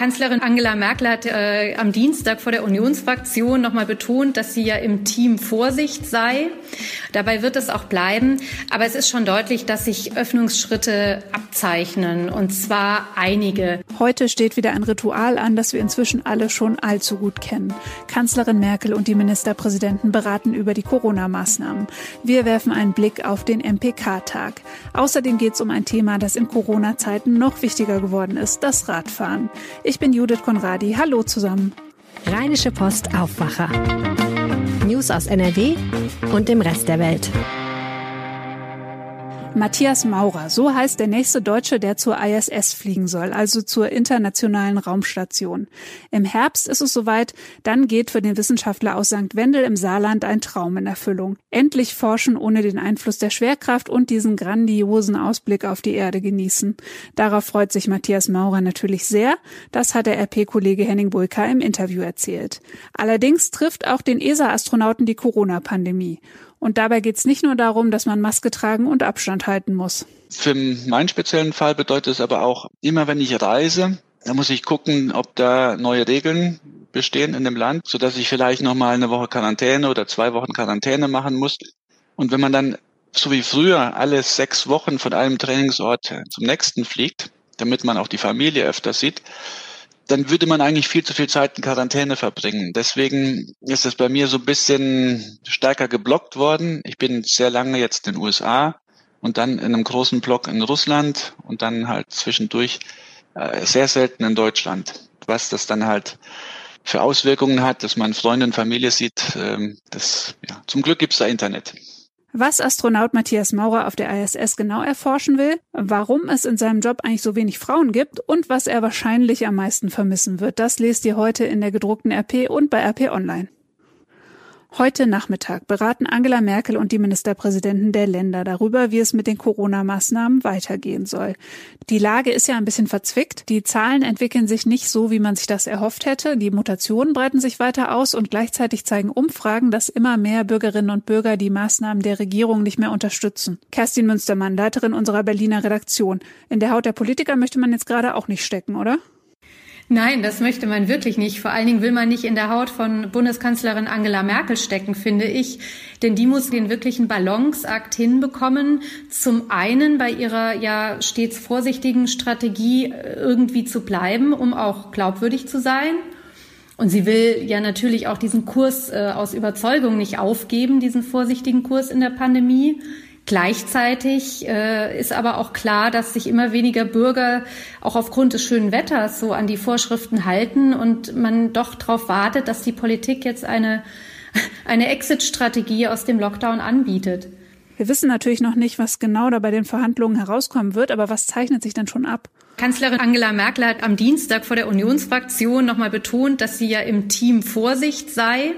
Kanzlerin Angela Merkel hat äh, am Dienstag vor der Unionsfraktion nochmal betont, dass sie ja im Team Vorsicht sei. Dabei wird es auch bleiben. Aber es ist schon deutlich, dass sich Öffnungsschritte abzeichnen, und zwar einige. Heute steht wieder ein Ritual an, das wir inzwischen alle schon allzu gut kennen. Kanzlerin Merkel und die Ministerpräsidenten beraten über die Corona-Maßnahmen. Wir werfen einen Blick auf den MPK-Tag. Außerdem geht es um ein Thema, das in Corona-Zeiten noch wichtiger geworden ist, das Radfahren. Ich bin Judith Konradi. Hallo zusammen. Rheinische Post Aufwacher. News aus NRW und dem Rest der Welt. Matthias Maurer, so heißt der nächste Deutsche, der zur ISS fliegen soll, also zur internationalen Raumstation. Im Herbst ist es soweit, dann geht für den Wissenschaftler aus St. Wendel im Saarland ein Traum in Erfüllung. Endlich forschen ohne den Einfluss der Schwerkraft und diesen grandiosen Ausblick auf die Erde genießen. Darauf freut sich Matthias Maurer natürlich sehr. Das hat der RP-Kollege Henning Bulka im Interview erzählt. Allerdings trifft auch den ESA-Astronauten die Corona-Pandemie. Und dabei geht es nicht nur darum, dass man Maske tragen und Abstand halten muss. Für meinen speziellen Fall bedeutet es aber auch, immer wenn ich reise, da muss ich gucken, ob da neue Regeln bestehen in dem Land, so dass ich vielleicht noch mal eine Woche Quarantäne oder zwei Wochen Quarantäne machen muss. Und wenn man dann so wie früher alle sechs Wochen von einem Trainingsort zum nächsten fliegt, damit man auch die Familie öfter sieht, dann würde man eigentlich viel zu viel Zeit in Quarantäne verbringen. Deswegen ist es bei mir so ein bisschen stärker geblockt worden. Ich bin sehr lange jetzt in den USA und dann in einem großen Block in Russland und dann halt zwischendurch äh, sehr selten in Deutschland. Was das dann halt für Auswirkungen hat, dass man Freunde und Familie sieht, ähm, das, ja, zum Glück gibt's da Internet. Was Astronaut Matthias Maurer auf der ISS genau erforschen will, warum es in seinem Job eigentlich so wenig Frauen gibt und was er wahrscheinlich am meisten vermissen wird, das lest ihr heute in der gedruckten RP und bei RP Online. Heute Nachmittag beraten Angela Merkel und die Ministerpräsidenten der Länder darüber, wie es mit den Corona-Maßnahmen weitergehen soll. Die Lage ist ja ein bisschen verzwickt. Die Zahlen entwickeln sich nicht so, wie man sich das erhofft hätte. Die Mutationen breiten sich weiter aus und gleichzeitig zeigen Umfragen, dass immer mehr Bürgerinnen und Bürger die Maßnahmen der Regierung nicht mehr unterstützen. Kerstin Münstermann, Leiterin unserer Berliner Redaktion. In der Haut der Politiker möchte man jetzt gerade auch nicht stecken, oder? Nein, das möchte man wirklich nicht. Vor allen Dingen will man nicht in der Haut von Bundeskanzlerin Angela Merkel stecken, finde ich. Denn die muss den wirklichen Balanceakt hinbekommen. Zum einen bei ihrer ja stets vorsichtigen Strategie äh, irgendwie zu bleiben, um auch glaubwürdig zu sein. Und sie will ja natürlich auch diesen Kurs äh, aus Überzeugung nicht aufgeben, diesen vorsichtigen Kurs in der Pandemie. Gleichzeitig äh, ist aber auch klar, dass sich immer weniger Bürger auch aufgrund des schönen Wetters so an die Vorschriften halten und man doch darauf wartet, dass die Politik jetzt eine, eine Exit-Strategie aus dem Lockdown anbietet. Wir wissen natürlich noch nicht, was genau da bei den Verhandlungen herauskommen wird, aber was zeichnet sich denn schon ab? Kanzlerin Angela Merkel hat am Dienstag vor der Unionsfraktion nochmal betont, dass sie ja im Team Vorsicht sei.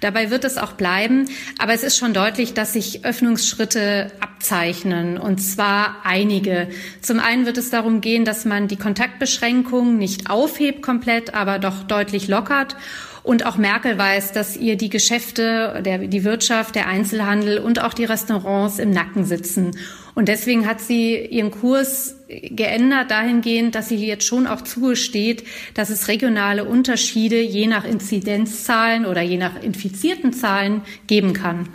Dabei wird es auch bleiben. Aber es ist schon deutlich, dass sich Öffnungsschritte abzeichnen, und zwar einige. Zum einen wird es darum gehen, dass man die Kontaktbeschränkungen nicht aufhebt komplett, aber doch deutlich lockert. Und auch Merkel weiß, dass ihr die Geschäfte, der, die Wirtschaft, der Einzelhandel und auch die Restaurants im Nacken sitzen. Und deswegen hat sie ihren Kurs geändert dahingehend, dass sie jetzt schon auch zugesteht, dass es regionale Unterschiede je nach Inzidenzzahlen oder je nach infizierten Zahlen geben kann.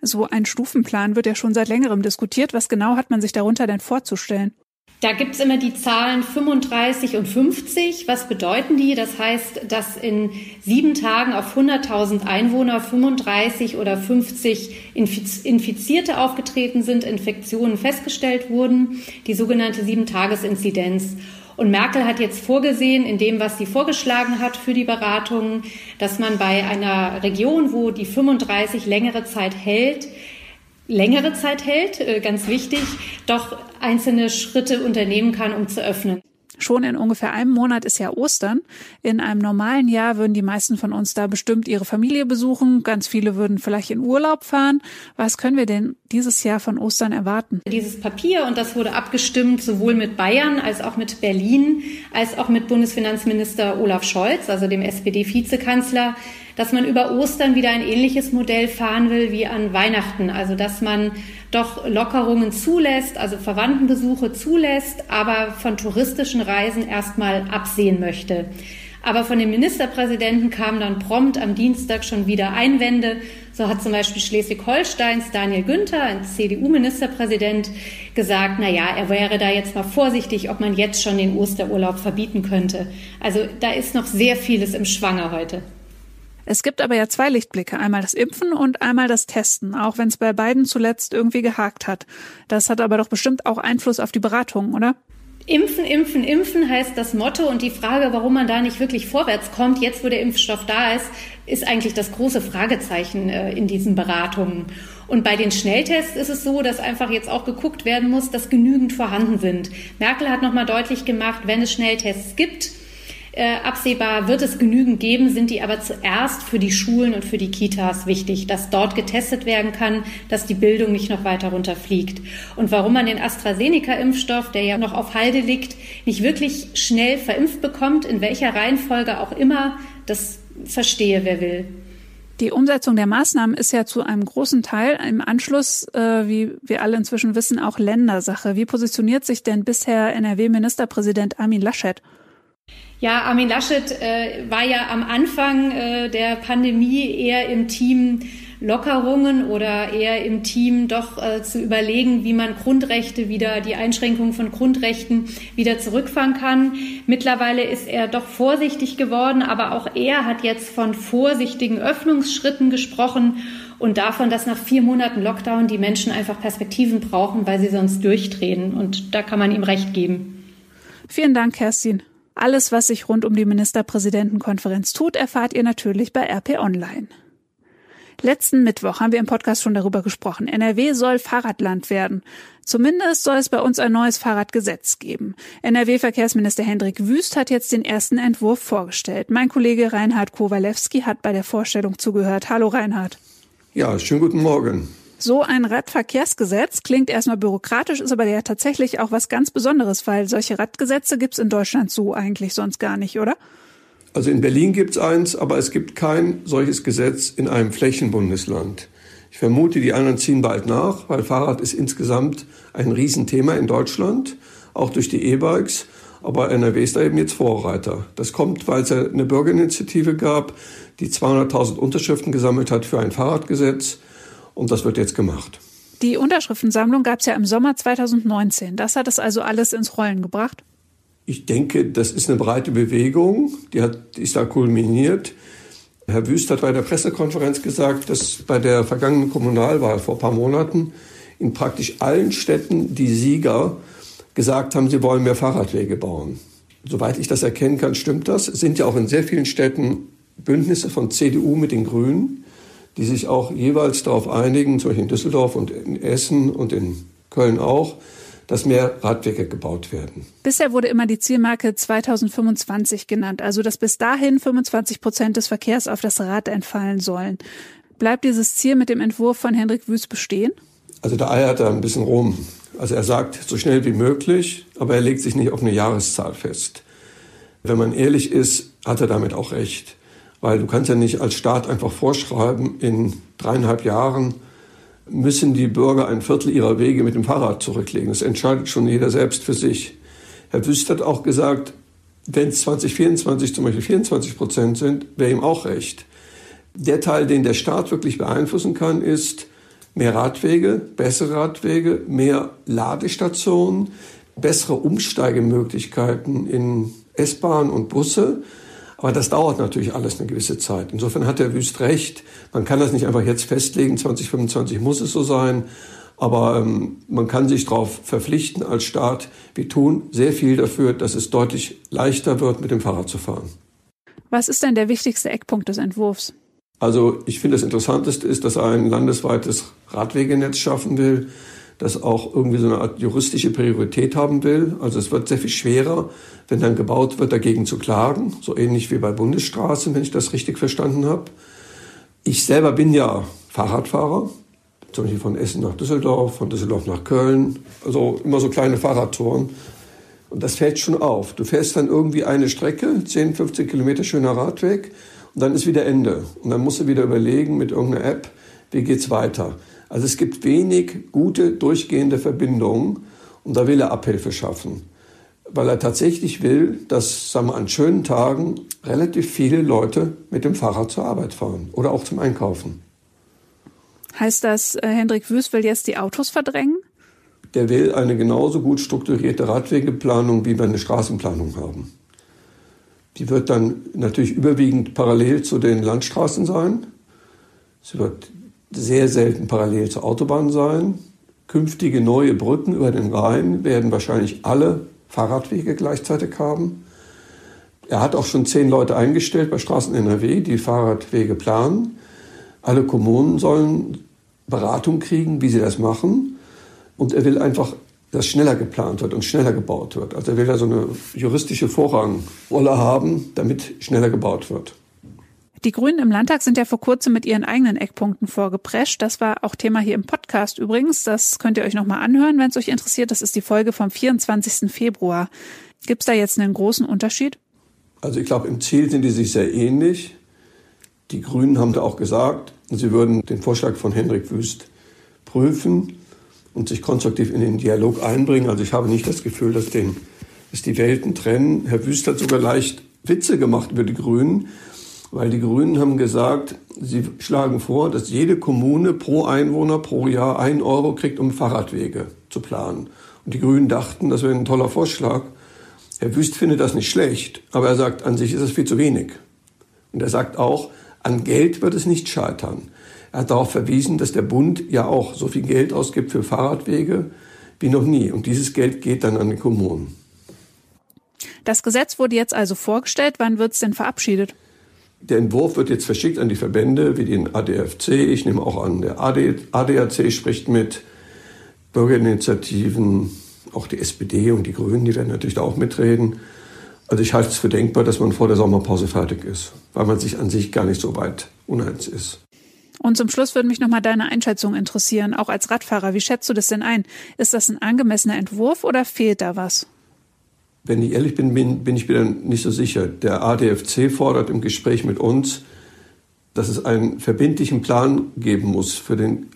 So ein Stufenplan wird ja schon seit längerem diskutiert. Was genau hat man sich darunter denn vorzustellen? Da gibt's immer die Zahlen 35 und 50. Was bedeuten die? Das heißt, dass in sieben Tagen auf 100.000 Einwohner 35 oder 50 Infizierte aufgetreten sind, Infektionen festgestellt wurden, die sogenannte Sieben-Tages-Inzidenz. Und Merkel hat jetzt vorgesehen, in dem, was sie vorgeschlagen hat für die Beratungen, dass man bei einer Region, wo die 35 längere Zeit hält, längere Zeit hält, äh, ganz wichtig, doch einzelne Schritte unternehmen kann, um zu öffnen. Schon in ungefähr einem Monat ist ja Ostern. In einem normalen Jahr würden die meisten von uns da bestimmt ihre Familie besuchen. Ganz viele würden vielleicht in Urlaub fahren. Was können wir denn dieses Jahr von Ostern erwarten? Dieses Papier, und das wurde abgestimmt sowohl mit Bayern als auch mit Berlin, als auch mit Bundesfinanzminister Olaf Scholz, also dem SPD-Vizekanzler, dass man über Ostern wieder ein ähnliches Modell fahren will wie an Weihnachten. Also dass man doch Lockerungen zulässt, also Verwandtenbesuche zulässt, aber von touristischen Reisen erstmal absehen möchte. Aber von dem Ministerpräsidenten kamen dann prompt am Dienstag schon wieder Einwände. So hat zum Beispiel Schleswig-Holsteins Daniel Günther, ein CDU-Ministerpräsident, gesagt, na ja, er wäre da jetzt mal vorsichtig, ob man jetzt schon den Osterurlaub verbieten könnte. Also da ist noch sehr vieles im Schwange heute. Es gibt aber ja zwei Lichtblicke, einmal das Impfen und einmal das Testen, auch wenn es bei beiden zuletzt irgendwie gehakt hat. Das hat aber doch bestimmt auch Einfluss auf die Beratungen, oder? Impfen, impfen, impfen heißt das Motto und die Frage, warum man da nicht wirklich vorwärts kommt, jetzt wo der Impfstoff da ist, ist eigentlich das große Fragezeichen äh, in diesen Beratungen. Und bei den Schnelltests ist es so, dass einfach jetzt auch geguckt werden muss, dass genügend vorhanden sind. Merkel hat nochmal deutlich gemacht, wenn es Schnelltests gibt, äh, absehbar wird es genügend geben, sind die aber zuerst für die Schulen und für die Kitas wichtig, dass dort getestet werden kann, dass die Bildung nicht noch weiter runterfliegt. Und warum man den AstraZeneca-Impfstoff, der ja noch auf Halde liegt, nicht wirklich schnell verimpft bekommt, in welcher Reihenfolge auch immer, das verstehe wer will. Die Umsetzung der Maßnahmen ist ja zu einem großen Teil im Anschluss, äh, wie wir alle inzwischen wissen, auch Ländersache. Wie positioniert sich denn bisher NRW-Ministerpräsident Armin Laschet? Ja, Armin Laschet äh, war ja am Anfang äh, der Pandemie eher im Team Lockerungen oder eher im Team doch äh, zu überlegen, wie man Grundrechte wieder, die Einschränkung von Grundrechten wieder zurückfahren kann. Mittlerweile ist er doch vorsichtig geworden, aber auch er hat jetzt von vorsichtigen Öffnungsschritten gesprochen und davon, dass nach vier Monaten Lockdown die Menschen einfach Perspektiven brauchen, weil sie sonst durchdrehen. Und da kann man ihm recht geben. Vielen Dank, Kerstin. Alles, was sich rund um die Ministerpräsidentenkonferenz tut, erfahrt ihr natürlich bei RP Online. Letzten Mittwoch haben wir im Podcast schon darüber gesprochen. NRW soll Fahrradland werden. Zumindest soll es bei uns ein neues Fahrradgesetz geben. NRW-Verkehrsminister Hendrik Wüst hat jetzt den ersten Entwurf vorgestellt. Mein Kollege Reinhard Kowalewski hat bei der Vorstellung zugehört. Hallo Reinhard. Ja, schönen guten Morgen. So ein Radverkehrsgesetz klingt erstmal bürokratisch, ist aber ja tatsächlich auch was ganz Besonderes, weil solche Radgesetze gibt's in Deutschland so eigentlich sonst gar nicht, oder? Also in Berlin gibt's eins, aber es gibt kein solches Gesetz in einem Flächenbundesland. Ich vermute, die anderen ziehen bald nach, weil Fahrrad ist insgesamt ein Riesenthema in Deutschland, auch durch die E-Bikes. Aber NRW ist da eben jetzt Vorreiter. Das kommt, weil es eine Bürgerinitiative gab, die 200.000 Unterschriften gesammelt hat für ein Fahrradgesetz. Und das wird jetzt gemacht. Die Unterschriftensammlung gab es ja im Sommer 2019. Das hat es also alles ins Rollen gebracht? Ich denke, das ist eine breite Bewegung. Die, hat, die ist da kulminiert. Herr Wüst hat bei der Pressekonferenz gesagt, dass bei der vergangenen Kommunalwahl vor ein paar Monaten in praktisch allen Städten die Sieger gesagt haben, sie wollen mehr Fahrradwege bauen. Soweit ich das erkennen kann, stimmt das. Es sind ja auch in sehr vielen Städten Bündnisse von CDU mit den Grünen die sich auch jeweils darauf einigen, zum Beispiel in Düsseldorf und in Essen und in Köln auch, dass mehr Radwege gebaut werden. Bisher wurde immer die Zielmarke 2025 genannt, also dass bis dahin 25 Prozent des Verkehrs auf das Rad entfallen sollen. Bleibt dieses Ziel mit dem Entwurf von Hendrik Wüst bestehen? Also da eiert er ein bisschen rum. Also er sagt so schnell wie möglich, aber er legt sich nicht auf eine Jahreszahl fest. Wenn man ehrlich ist, hat er damit auch recht. Weil du kannst ja nicht als Staat einfach vorschreiben, in dreieinhalb Jahren müssen die Bürger ein Viertel ihrer Wege mit dem Fahrrad zurücklegen. Das entscheidet schon jeder selbst für sich. Herr Wüst hat auch gesagt, wenn es 2024 zum Beispiel 24 Prozent sind, wäre ihm auch recht. Der Teil, den der Staat wirklich beeinflussen kann, ist mehr Radwege, bessere Radwege, mehr Ladestationen, bessere Umsteigemöglichkeiten in S-Bahn und Busse. Aber das dauert natürlich alles eine gewisse Zeit. Insofern hat der Wüst recht. Man kann das nicht einfach jetzt festlegen. 2025 muss es so sein. Aber ähm, man kann sich darauf verpflichten als Staat. Wir tun sehr viel dafür, dass es deutlich leichter wird, mit dem Fahrrad zu fahren. Was ist denn der wichtigste Eckpunkt des Entwurfs? Also ich finde, das Interessanteste ist, dass er ein landesweites Radwegenetz schaffen will das auch irgendwie so eine Art juristische Priorität haben will. Also es wird sehr viel schwerer, wenn dann gebaut wird, dagegen zu klagen. So ähnlich wie bei Bundesstraßen, wenn ich das richtig verstanden habe. Ich selber bin ja Fahrradfahrer, zum Beispiel von Essen nach Düsseldorf, von Düsseldorf nach Köln. Also immer so kleine Fahrradtouren. Und das fällt schon auf. Du fährst dann irgendwie eine Strecke, 10, 15 Kilometer schöner Radweg. Und dann ist wieder Ende. Und dann musst du wieder überlegen mit irgendeiner App, wie geht's weiter. Also es gibt wenig gute, durchgehende Verbindungen und da will er Abhilfe schaffen. Weil er tatsächlich will, dass sagen wir, an schönen Tagen relativ viele Leute mit dem Fahrrad zur Arbeit fahren oder auch zum Einkaufen. Heißt das, äh, Hendrik Wüst will jetzt die Autos verdrängen? Der will eine genauso gut strukturierte Radwegeplanung, wie wir eine Straßenplanung haben. Die wird dann natürlich überwiegend parallel zu den Landstraßen sein. Sie wird sehr selten parallel zur Autobahn sein. Künftige neue Brücken über den Rhein werden wahrscheinlich alle Fahrradwege gleichzeitig haben. Er hat auch schon zehn Leute eingestellt bei Straßen NRW, die Fahrradwege planen. Alle Kommunen sollen Beratung kriegen, wie sie das machen. Und er will einfach, dass schneller geplant wird und schneller gebaut wird. Also er will da so eine juristische Vorrangrolle haben, damit schneller gebaut wird. Die Grünen im Landtag sind ja vor kurzem mit ihren eigenen Eckpunkten vorgeprescht. Das war auch Thema hier im Podcast übrigens. Das könnt ihr euch nochmal anhören, wenn es euch interessiert. Das ist die Folge vom 24. Februar. Gibt es da jetzt einen großen Unterschied? Also ich glaube, im Ziel sind die sich sehr ähnlich. Die Grünen haben da auch gesagt, sie würden den Vorschlag von Henrik Wüst prüfen und sich konstruktiv in den Dialog einbringen. Also ich habe nicht das Gefühl, dass, den, dass die Welten trennen. Herr Wüst hat sogar leicht Witze gemacht über die Grünen weil die Grünen haben gesagt, sie schlagen vor, dass jede Kommune pro Einwohner pro Jahr ein Euro kriegt, um Fahrradwege zu planen. Und die Grünen dachten, das wäre ein toller Vorschlag. Herr Wüst findet das nicht schlecht, aber er sagt, an sich ist es viel zu wenig. Und er sagt auch, an Geld wird es nicht scheitern. Er hat darauf verwiesen, dass der Bund ja auch so viel Geld ausgibt für Fahrradwege wie noch nie. Und dieses Geld geht dann an die Kommunen. Das Gesetz wurde jetzt also vorgestellt. Wann wird es denn verabschiedet? Der Entwurf wird jetzt verschickt an die Verbände wie den ADFC. Ich nehme auch an, der AD, ADAC spricht mit Bürgerinitiativen, auch die SPD und die Grünen, die werden natürlich da auch mitreden. Also ich halte es für denkbar, dass man vor der Sommerpause fertig ist, weil man sich an sich gar nicht so weit uneins ist. Und zum Schluss würde mich noch mal deine Einschätzung interessieren, auch als Radfahrer. Wie schätzt du das denn ein? Ist das ein angemessener Entwurf oder fehlt da was? Wenn ich ehrlich bin, bin, bin ich dann nicht so sicher. Der ADFC fordert im Gespräch mit uns, dass es einen verbindlichen Plan geben muss für den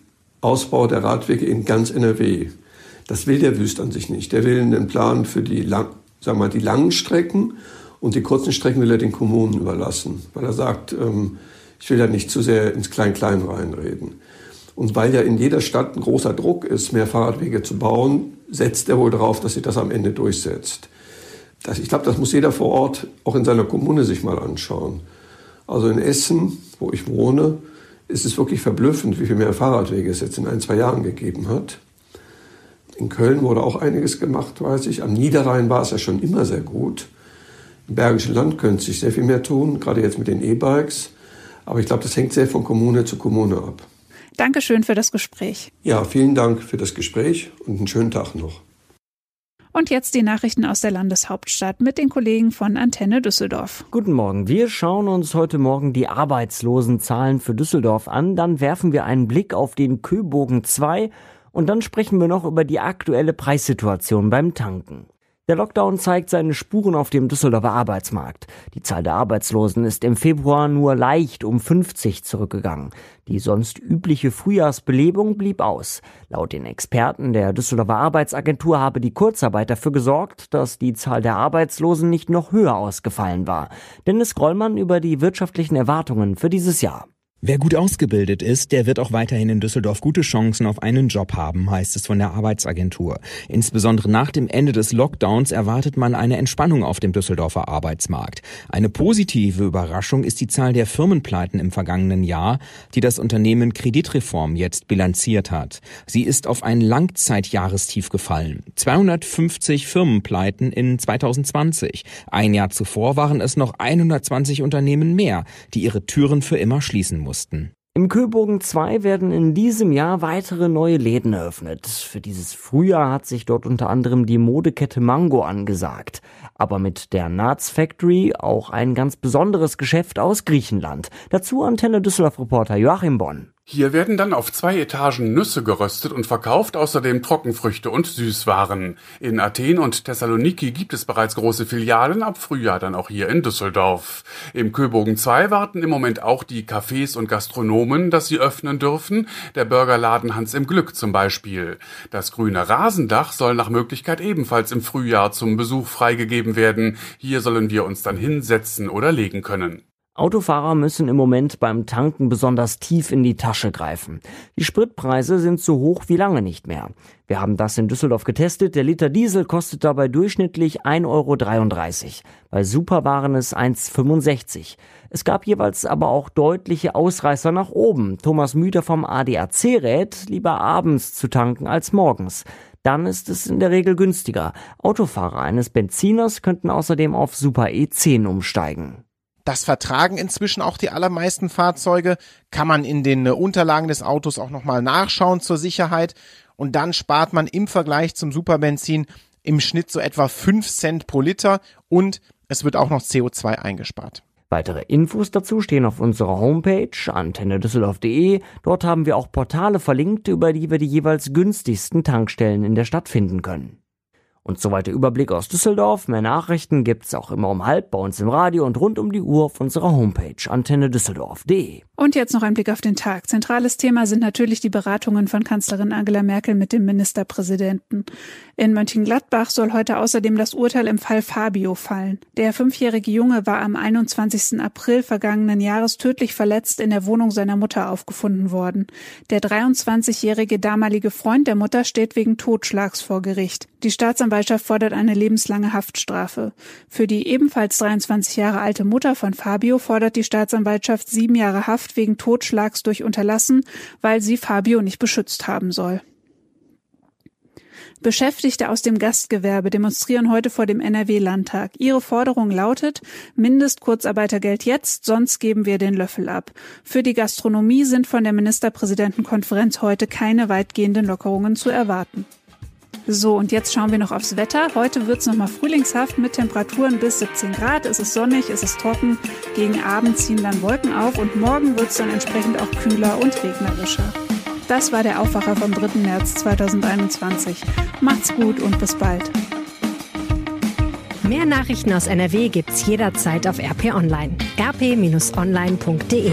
Ausbau der Radwege in ganz NRW. Das will der Wüst an sich nicht. Der will einen Plan für die, lang, sagen wir die langen Strecken und die kurzen Strecken will er den Kommunen überlassen, weil er sagt, ähm, ich will da nicht zu sehr ins Klein-Klein reinreden. Und weil ja in jeder Stadt ein großer Druck ist, mehr Fahrradwege zu bauen, setzt er wohl darauf, dass sich das am Ende durchsetzt. Das, ich glaube, das muss jeder vor Ort auch in seiner Kommune sich mal anschauen. Also in Essen, wo ich wohne, ist es wirklich verblüffend, wie viel mehr Fahrradwege es jetzt in ein, zwei Jahren gegeben hat. In Köln wurde auch einiges gemacht, weiß ich. Am Niederrhein war es ja schon immer sehr gut. Im Bergischen Land könnte sich sehr viel mehr tun, gerade jetzt mit den E-Bikes. Aber ich glaube, das hängt sehr von Kommune zu Kommune ab. Dankeschön für das Gespräch. Ja, vielen Dank für das Gespräch und einen schönen Tag noch. Und jetzt die Nachrichten aus der Landeshauptstadt mit den Kollegen von Antenne Düsseldorf. Guten Morgen. Wir schauen uns heute Morgen die Arbeitslosenzahlen für Düsseldorf an. Dann werfen wir einen Blick auf den Köbogen 2 und dann sprechen wir noch über die aktuelle Preissituation beim Tanken. Der Lockdown zeigt seine Spuren auf dem Düsseldorfer Arbeitsmarkt. Die Zahl der Arbeitslosen ist im Februar nur leicht um 50 zurückgegangen. Die sonst übliche Frühjahrsbelebung blieb aus. Laut den Experten der Düsseldorfer Arbeitsagentur habe die Kurzarbeit dafür gesorgt, dass die Zahl der Arbeitslosen nicht noch höher ausgefallen war. Dennis Grollmann über die wirtschaftlichen Erwartungen für dieses Jahr. Wer gut ausgebildet ist, der wird auch weiterhin in Düsseldorf gute Chancen auf einen Job haben, heißt es von der Arbeitsagentur. Insbesondere nach dem Ende des Lockdowns erwartet man eine Entspannung auf dem Düsseldorfer Arbeitsmarkt. Eine positive Überraschung ist die Zahl der Firmenpleiten im vergangenen Jahr, die das Unternehmen Kreditreform jetzt bilanziert hat. Sie ist auf ein Langzeitjahrestief gefallen. 250 Firmenpleiten in 2020. Ein Jahr zuvor waren es noch 120 Unternehmen mehr, die ihre Türen für immer schließen mussten mussten. Im Köbogen 2 werden in diesem Jahr weitere neue Läden eröffnet. Für dieses Frühjahr hat sich dort unter anderem die Modekette Mango angesagt. Aber mit der Nats Factory auch ein ganz besonderes Geschäft aus Griechenland. Dazu Antenne Düsseldorf-Reporter Joachim Bonn. Hier werden dann auf zwei Etagen Nüsse geröstet und verkauft, außerdem Trockenfrüchte und Süßwaren. In Athen und Thessaloniki gibt es bereits große Filialen, ab Frühjahr dann auch hier in Düsseldorf. Im Köbogen 2 warten im Moment auch die Cafés und Gastronomen, dass sie öffnen dürfen, der Burgerladen Hans im Glück zum Beispiel. Das grüne Rasendach soll nach Möglichkeit ebenfalls im Frühjahr zum Besuch freigegeben werden. Hier sollen wir uns dann hinsetzen oder legen können. Autofahrer müssen im Moment beim Tanken besonders tief in die Tasche greifen. Die Spritpreise sind so hoch wie lange nicht mehr. Wir haben das in Düsseldorf getestet. Der Liter Diesel kostet dabei durchschnittlich 1,33 Euro. Bei Super waren es 1,65. Es gab jeweils aber auch deutliche Ausreißer nach oben. Thomas Müter vom ADAC rät, lieber abends zu tanken als morgens. Dann ist es in der Regel günstiger. Autofahrer eines Benziners könnten außerdem auf Super E10 umsteigen. Das vertragen inzwischen auch die allermeisten Fahrzeuge. Kann man in den äh, Unterlagen des Autos auch nochmal nachschauen zur Sicherheit. Und dann spart man im Vergleich zum Superbenzin im Schnitt so etwa 5 Cent pro Liter und es wird auch noch CO2 eingespart. Weitere Infos dazu stehen auf unserer Homepage antennedüsseldorf.de. Dort haben wir auch Portale verlinkt, über die wir die jeweils günstigsten Tankstellen in der Stadt finden können. Und soweit der Überblick aus Düsseldorf. Mehr Nachrichten gibt's auch immer um halb bei uns im Radio und rund um die Uhr auf unserer Homepage antennedüsseldorf.de. Und jetzt noch ein Blick auf den Tag. Zentrales Thema sind natürlich die Beratungen von Kanzlerin Angela Merkel mit dem Ministerpräsidenten. In Mönchengladbach soll heute außerdem das Urteil im Fall Fabio fallen. Der fünfjährige Junge war am 21. April vergangenen Jahres tödlich verletzt in der Wohnung seiner Mutter aufgefunden worden. Der 23-jährige damalige Freund der Mutter steht wegen Totschlags vor Gericht. Die Staatsanwaltschaft fordert eine lebenslange Haftstrafe. Für die ebenfalls 23 Jahre alte Mutter von Fabio fordert die Staatsanwaltschaft sieben Jahre Haft wegen Totschlags durch Unterlassen, weil sie Fabio nicht beschützt haben soll. Beschäftigte aus dem Gastgewerbe demonstrieren heute vor dem NRW-Landtag. Ihre Forderung lautet Mindestkurzarbeitergeld jetzt, sonst geben wir den Löffel ab. Für die Gastronomie sind von der Ministerpräsidentenkonferenz heute keine weitgehenden Lockerungen zu erwarten. So, und jetzt schauen wir noch aufs Wetter. Heute wird es nochmal frühlingshaft mit Temperaturen bis 17 Grad. Es ist sonnig, es ist trocken. Gegen Abend ziehen dann Wolken auf und morgen wird es dann entsprechend auch kühler und regnerischer. Das war der Aufwacher vom 3. März 2021. Macht's gut und bis bald. Mehr Nachrichten aus NRW gibt's jederzeit auf RP Online. rp-online.de